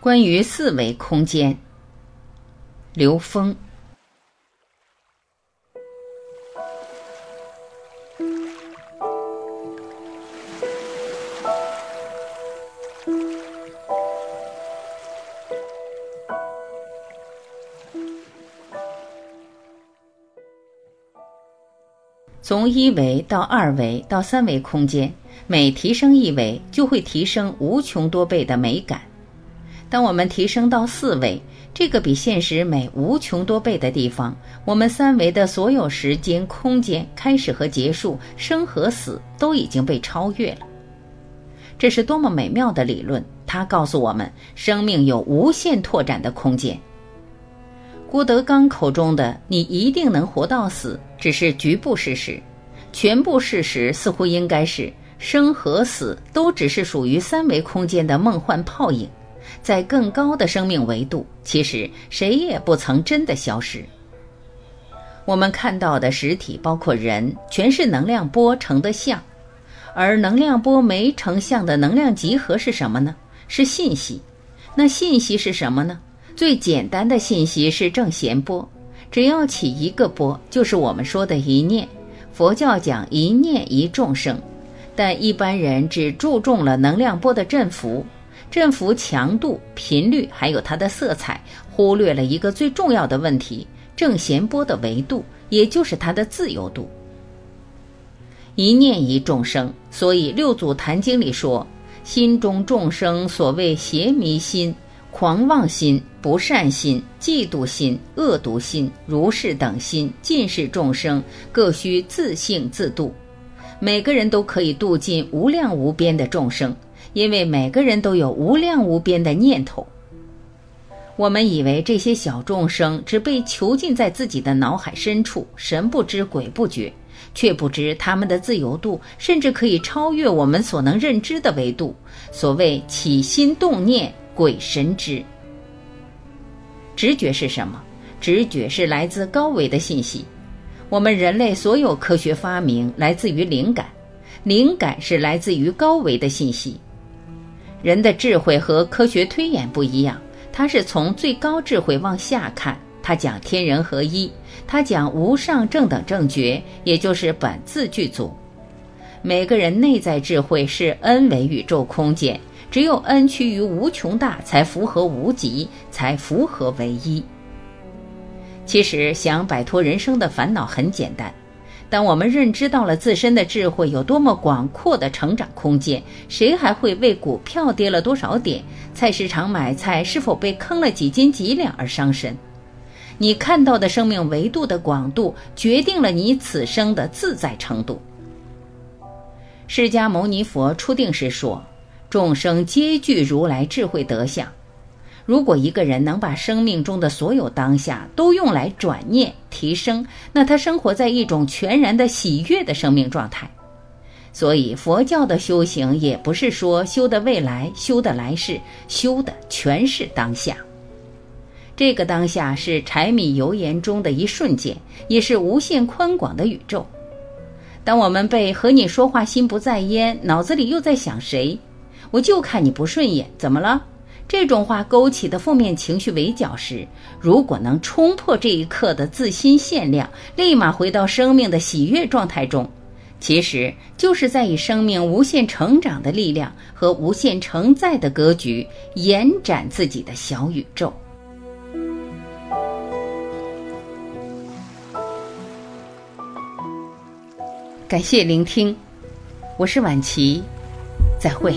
关于四维空间，刘峰。从一维到二维到三维空间，每提升一维，就会提升无穷多倍的美感。当我们提升到四维，这个比现实美无穷多倍的地方，我们三维的所有时间、空间、开始和结束、生和死都已经被超越了。这是多么美妙的理论！它告诉我们，生命有无限拓展的空间。郭德纲口中的“你一定能活到死”，只是局部事实，全部事实似乎应该是生和死都只是属于三维空间的梦幻泡影。在更高的生命维度，其实谁也不曾真的消失。我们看到的实体，包括人，全是能量波成的像，而能量波没成像的能量集合是什么呢？是信息。那信息是什么呢？最简单的信息是正弦波，只要起一个波，就是我们说的一念。佛教讲一念一众生，但一般人只注重了能量波的振幅。振幅强度、频率，还有它的色彩，忽略了一个最重要的问题：正弦波的维度，也就是它的自由度。一念一众生，所以《六祖坛经》里说：“心中众生，所谓邪迷心、狂妄心、不善心、嫉妒心、恶毒心、如是等心，尽是众生，各需自性自度。每个人都可以度尽无量无边的众生。”因为每个人都有无量无边的念头，我们以为这些小众生只被囚禁在自己的脑海深处，神不知鬼不觉，却不知他们的自由度甚至可以超越我们所能认知的维度。所谓起心动念，鬼神知。直觉是什么？直觉是来自高维的信息。我们人类所有科学发明来自于灵感，灵感是来自于高维的信息。人的智慧和科学推演不一样，它是从最高智慧往下看，它讲天人合一，它讲无上正等正觉，也就是本自具足。每个人内在智慧是 n 维宇宙空间，只有 n 趋于无穷大，才符合无极，才符合唯一。其实想摆脱人生的烦恼很简单。当我们认知到了自身的智慧有多么广阔的成长空间，谁还会为股票跌了多少点、菜市场买菜是否被坑了几斤几两而伤神？你看到的生命维度的广度，决定了你此生的自在程度。释迦牟尼佛初定时说：“众生皆具如来智慧德相。”如果一个人能把生命中的所有当下都用来转念提升，那他生活在一种全然的喜悦的生命状态。所以，佛教的修行也不是说修的未来、修的来世，修的全是当下。这个当下是柴米油盐中的一瞬间，也是无限宽广的宇宙。当我们被和你说话心不在焉，脑子里又在想谁，我就看你不顺眼，怎么了？这种话勾起的负面情绪围剿时，如果能冲破这一刻的自心限量，立马回到生命的喜悦状态中，其实就是在以生命无限成长的力量和无限承载的格局，延展自己的小宇宙。感谢聆听，我是晚琪，再会。